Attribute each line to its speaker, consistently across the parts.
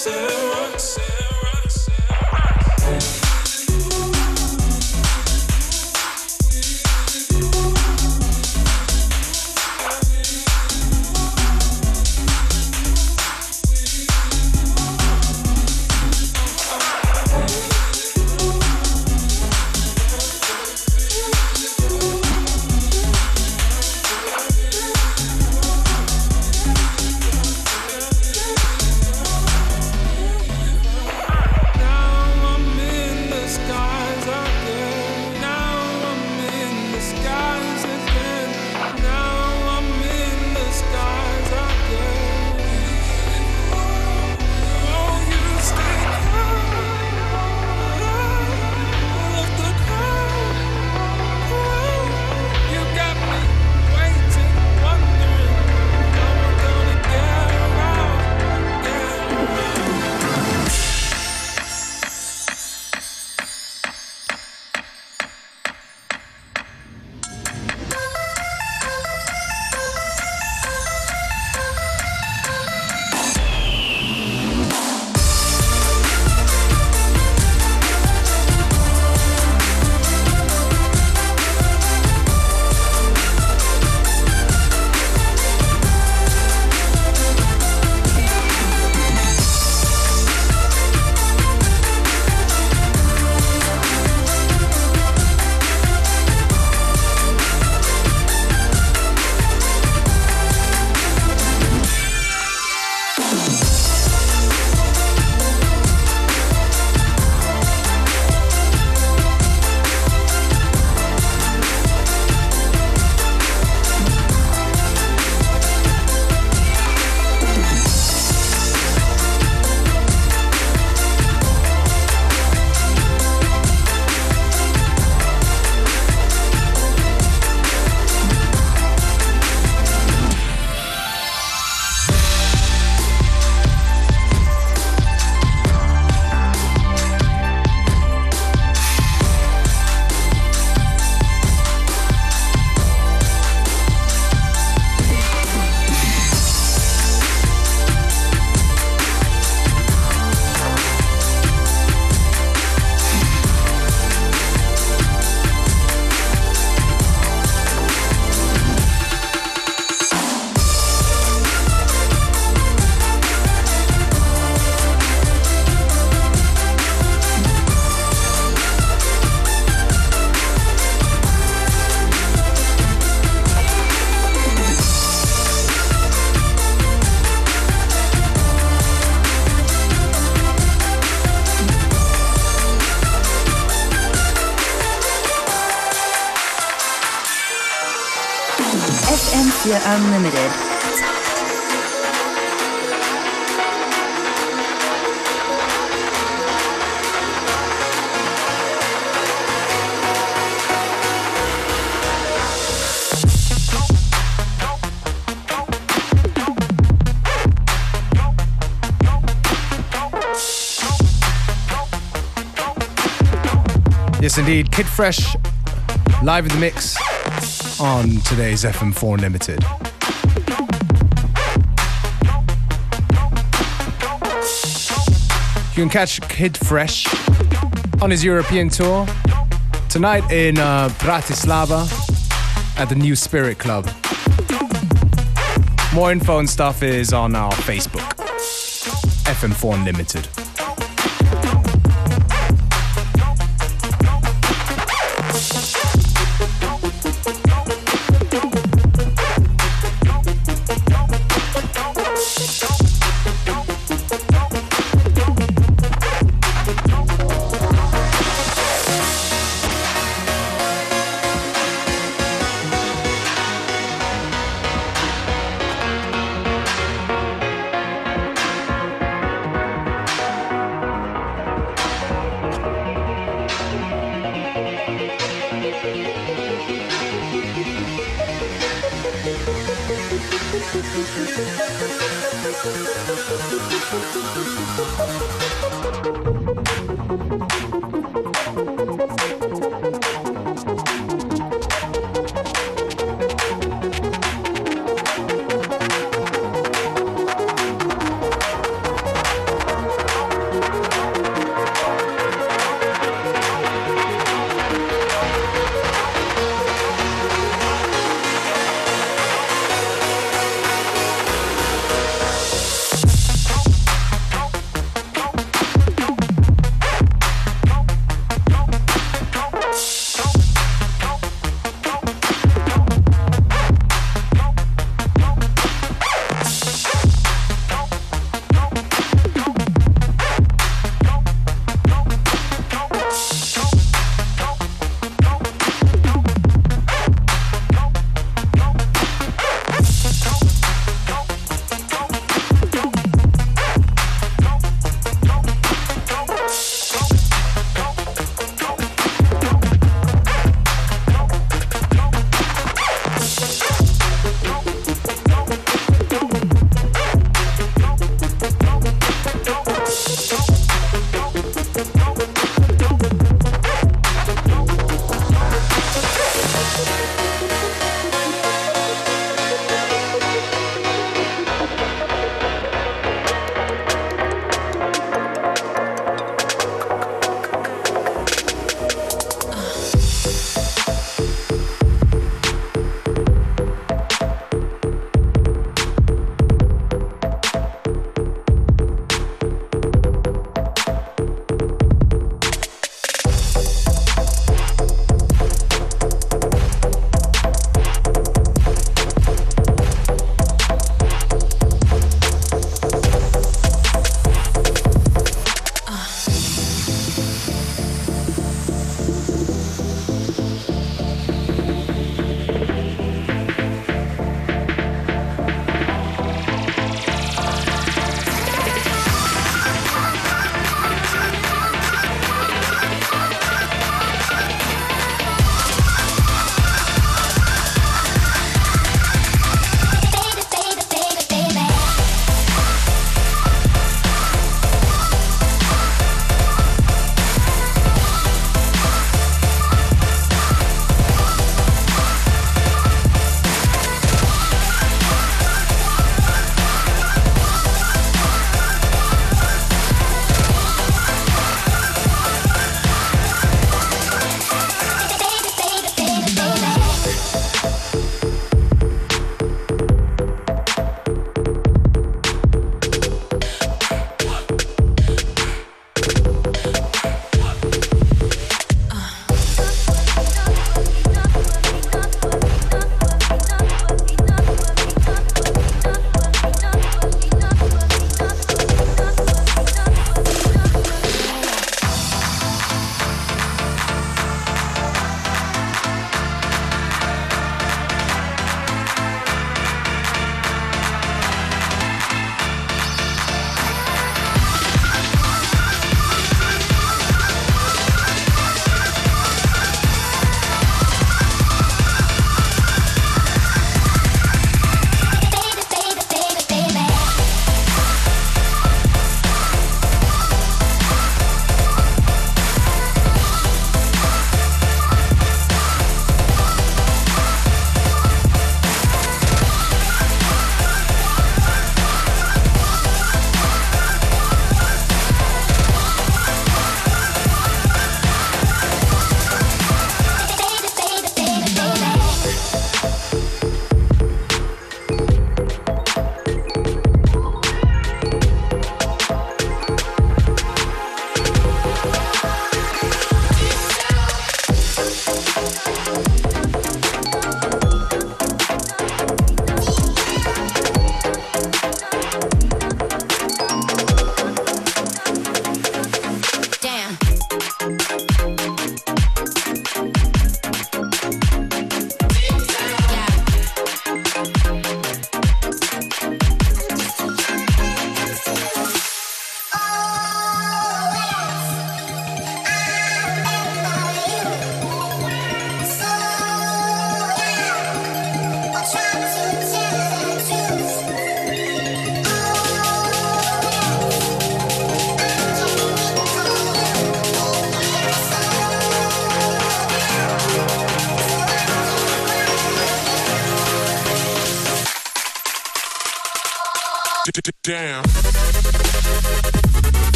Speaker 1: Sarah. Sarah.
Speaker 2: Yes, indeed. Kid Fresh live in the mix on today's FM4 Unlimited. You can catch Kid Fresh on his European tour tonight in uh, Bratislava at the New Spirit Club. More info and stuff is on our Facebook, FM4 Unlimited.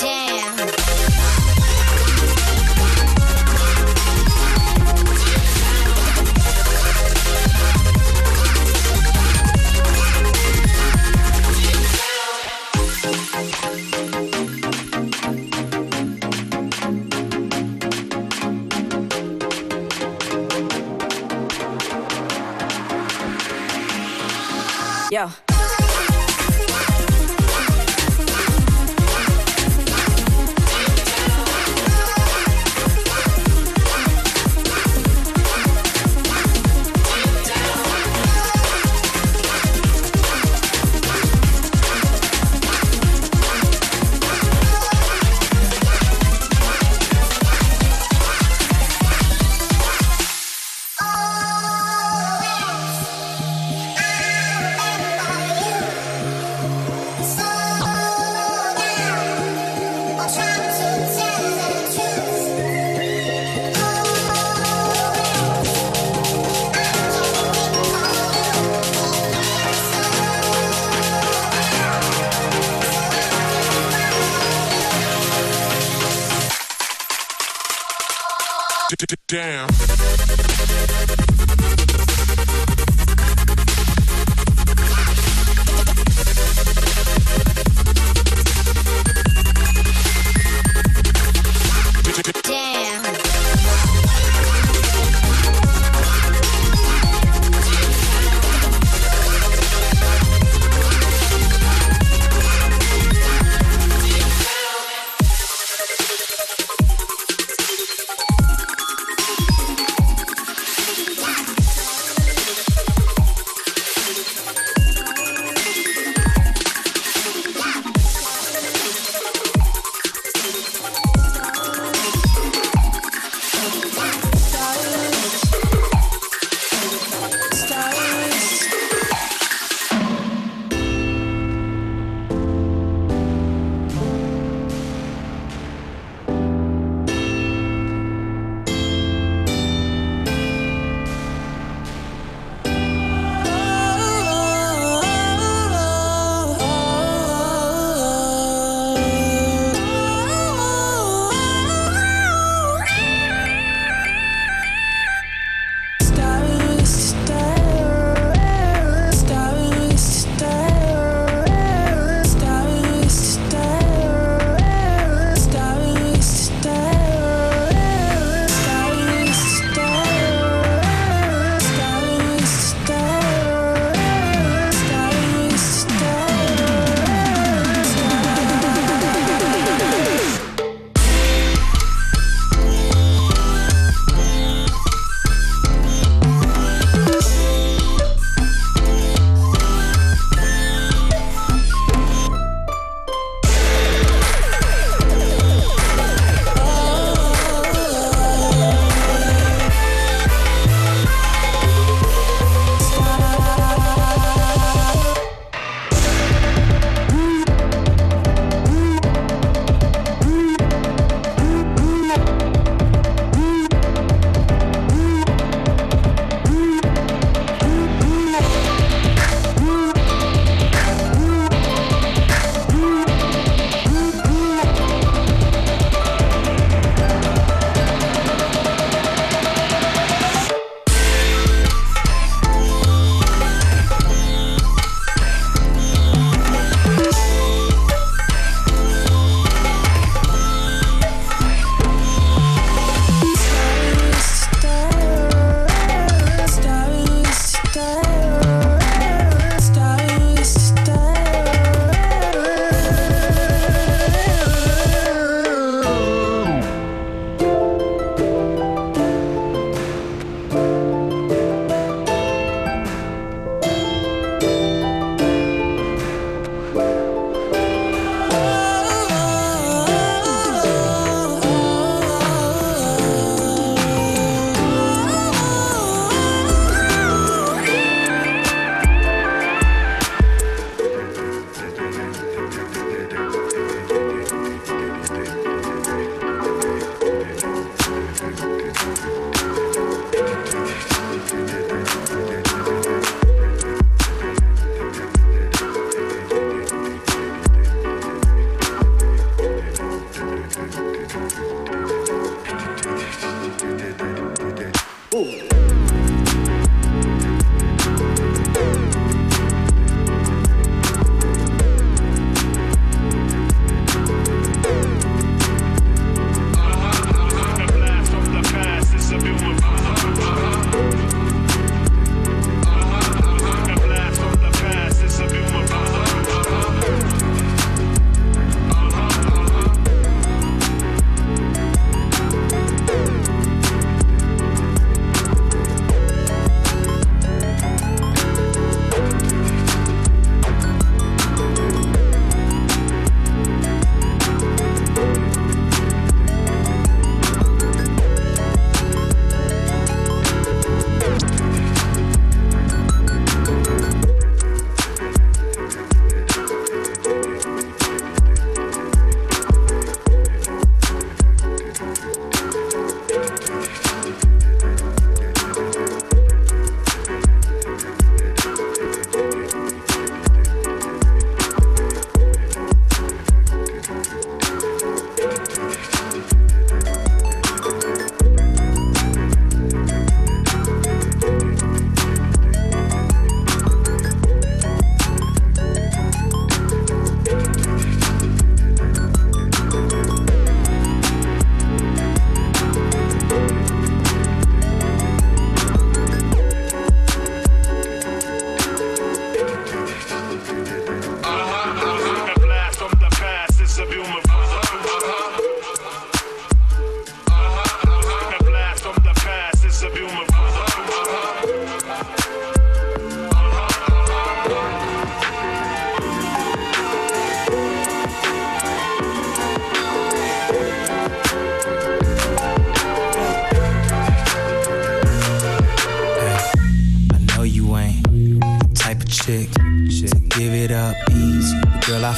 Speaker 3: Yo.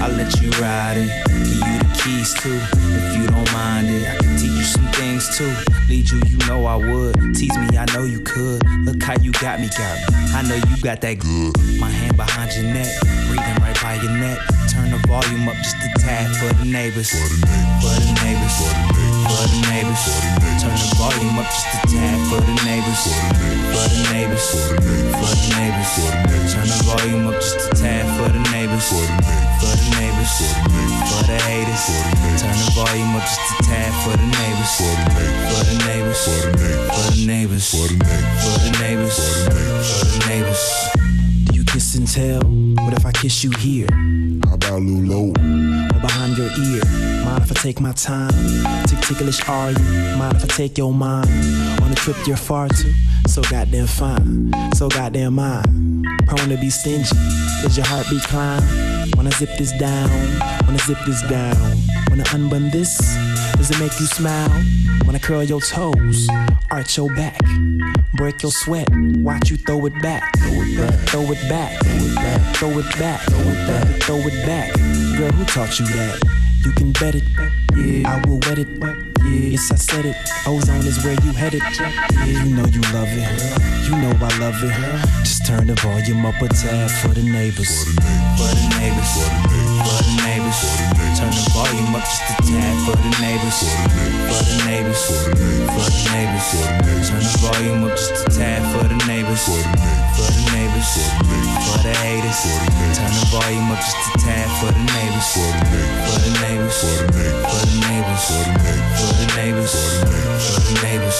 Speaker 1: I'll let you ride it, give you the keys too. If you don't mind it, I can teach you some things too. Lead you, you know I would. Tease me, I know you could. Look how you got me, got me. I know you got that good. My hand behind your neck, breathing right by your neck. Turn the volume up just a tad for the neighbors. For the neighbors. For the neighbors for the neighbors. Turn the volume up just a tad for the neighbors. For the neighbors. For the neighbors. Turn the volume up just a tad for the neighbors. For the neighbors. For the haters. Turn the volume up just a tad for the neighbors. For the neighbors. For the neighbors. For the neighbors. For the neighbors. Do you kiss and tell? What if I kiss you here?
Speaker 3: How about Lulu?
Speaker 1: Or behind your ear? Mind if I take my time? Tick ticklish are you? Mind if I take your mind? On a trip you're far too so goddamn fine, so goddamn mine. Prone to be stingy. Does your heartbeat climb? Wanna zip this down? Wanna zip this down? Wanna unbund this? Does it make you smile? Wanna curl your toes? Arch your back? Break your sweat? Watch you throw it back? Throw it back. Throw it back. Throw it back. Throw it back. Throw it back. Throw it back. Girl, who taught you that? You can bet it. Yeah, I will wet it. Yes, I said it. Ozone is where you headed. Yeah, you know you love it. You know I love it. Just turn the volume up a tad for the neighbors. For the neighbors. For the neighbors. Turn the volume up just a tad for the neighbors. For the neighbors. For the neighbors. Turn the volume up just a tad for the neighbors. For the neighbors. For the haters. Turn the volume up just a tad for the neighbors. For the neighbors. For the neighbors. For the neighbors. For the neighbors. For the neighbors.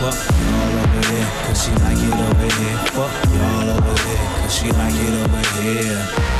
Speaker 1: Fuck y'all over there, cause she like it over here. Fuck y'all over there, cause she like it over here.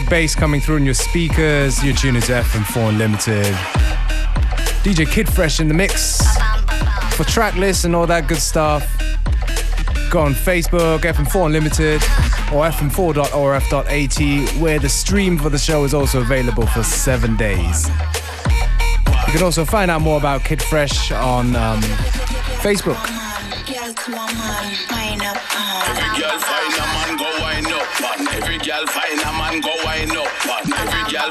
Speaker 2: Big bass coming through in your speakers. You're is to FM4 Unlimited. DJ Kid Fresh in the mix. For track lists and all that good stuff, go on Facebook, FM4 Unlimited, or fm4.orf.at, where the stream for the show is also available for seven days. You can also find out more about Kid Fresh on um, Facebook.
Speaker 4: Every girl find a man go wind up. Man. Every girl find a man go wind up. Man. Every girl.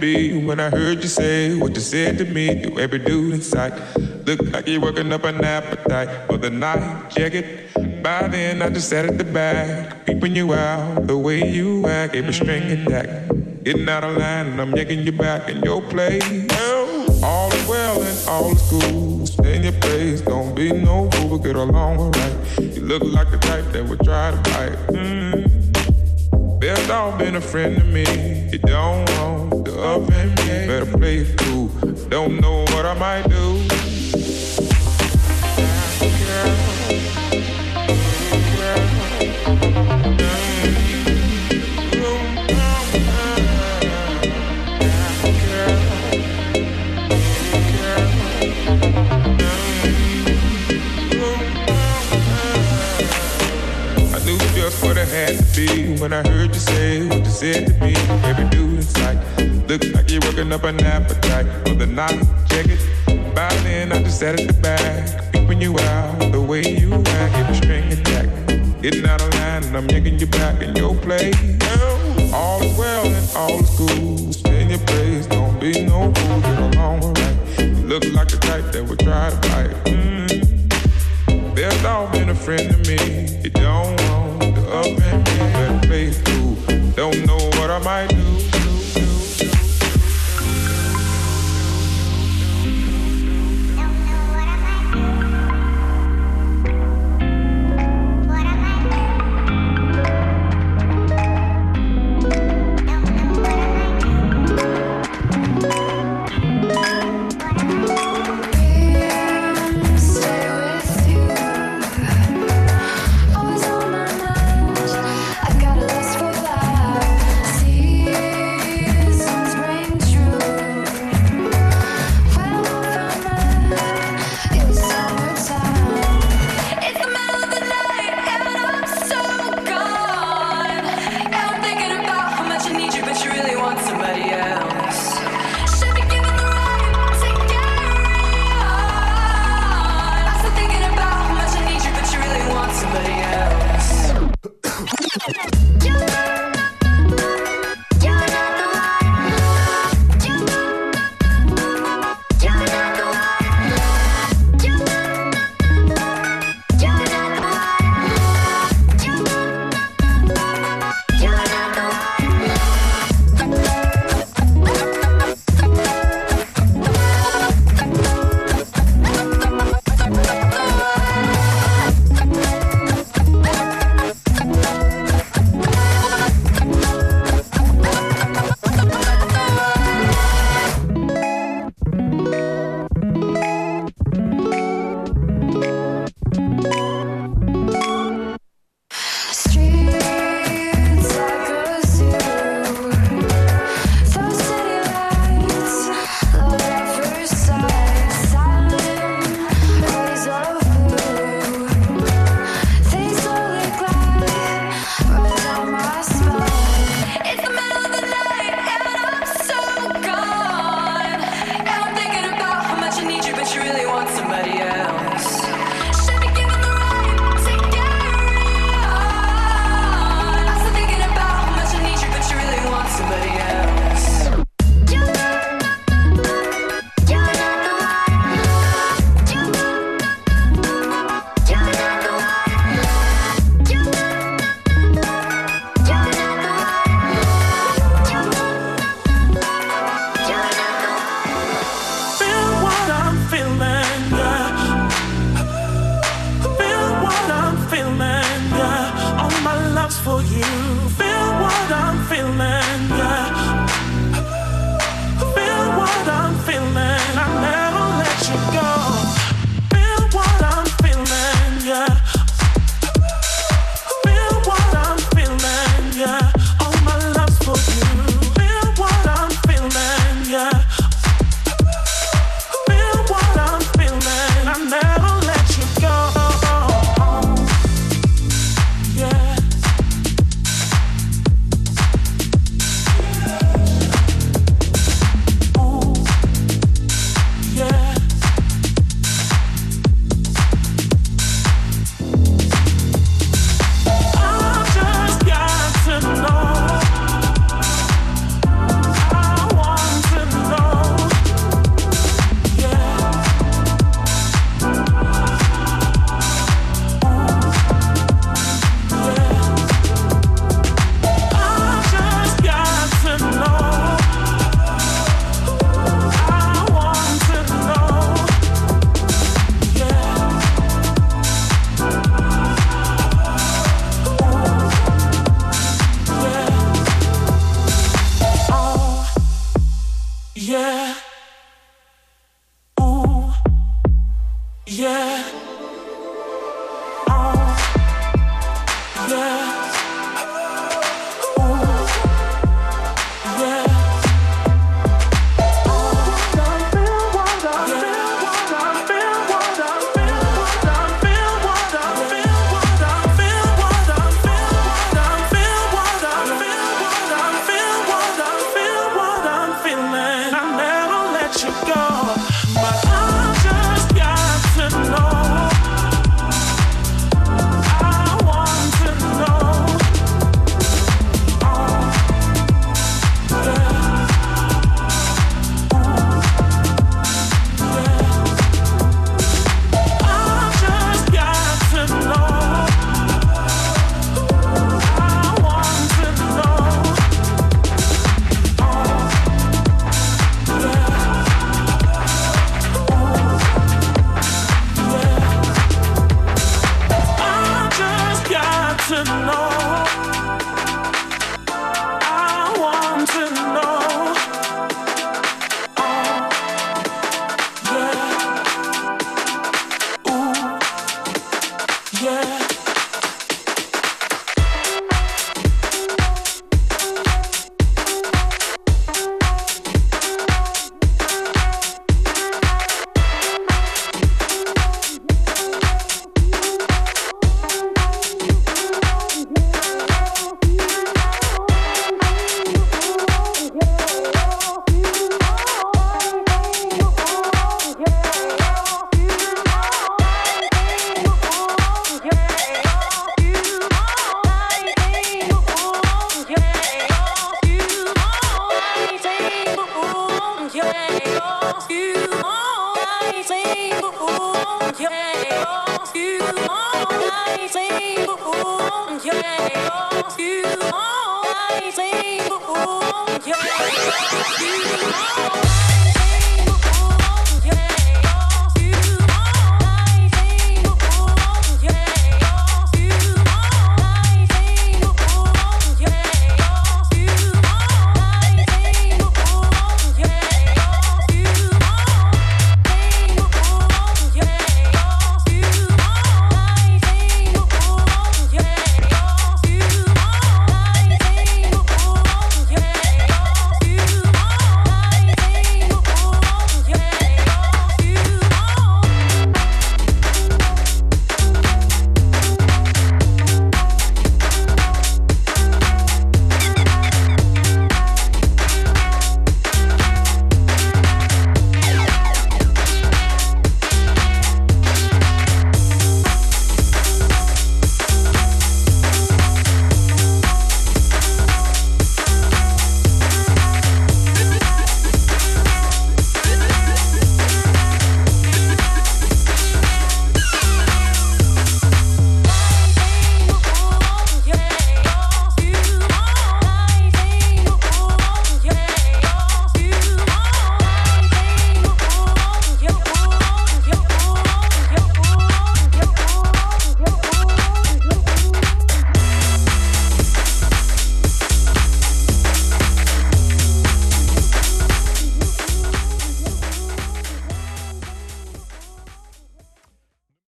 Speaker 5: Be when I heard you say what you said to me. To every dude in sight, look like you're working up an appetite for the night. Check it. By then, I just sat at the back, peeping you out the way you act. A string attack, getting out of line, and I'm yanking you back in your place. All is well and all is cool. Stay in your place, don't be no fool, but get along alright. You look like the type that would try to bite. Mm. Best dog been a friend to me. You don't want up and. Better play cool. Don't know what I might do. I knew just what I had to be when I heard you say what you said to me. Every dude in sight look like you're working up an appetite for the night. Check it. By then, I just sat at the back, peeping you out the way you act. A string attack, getting out of line, and I'm yanking you back in your place. All is well and all is cool. Stay in your place, don't be no fool. Get along alright. You look like the type that would try to bite. Mm. There's all been a friend to me. You don't want the up and me. Better play. Don't know what I might do.
Speaker 6: Yeah.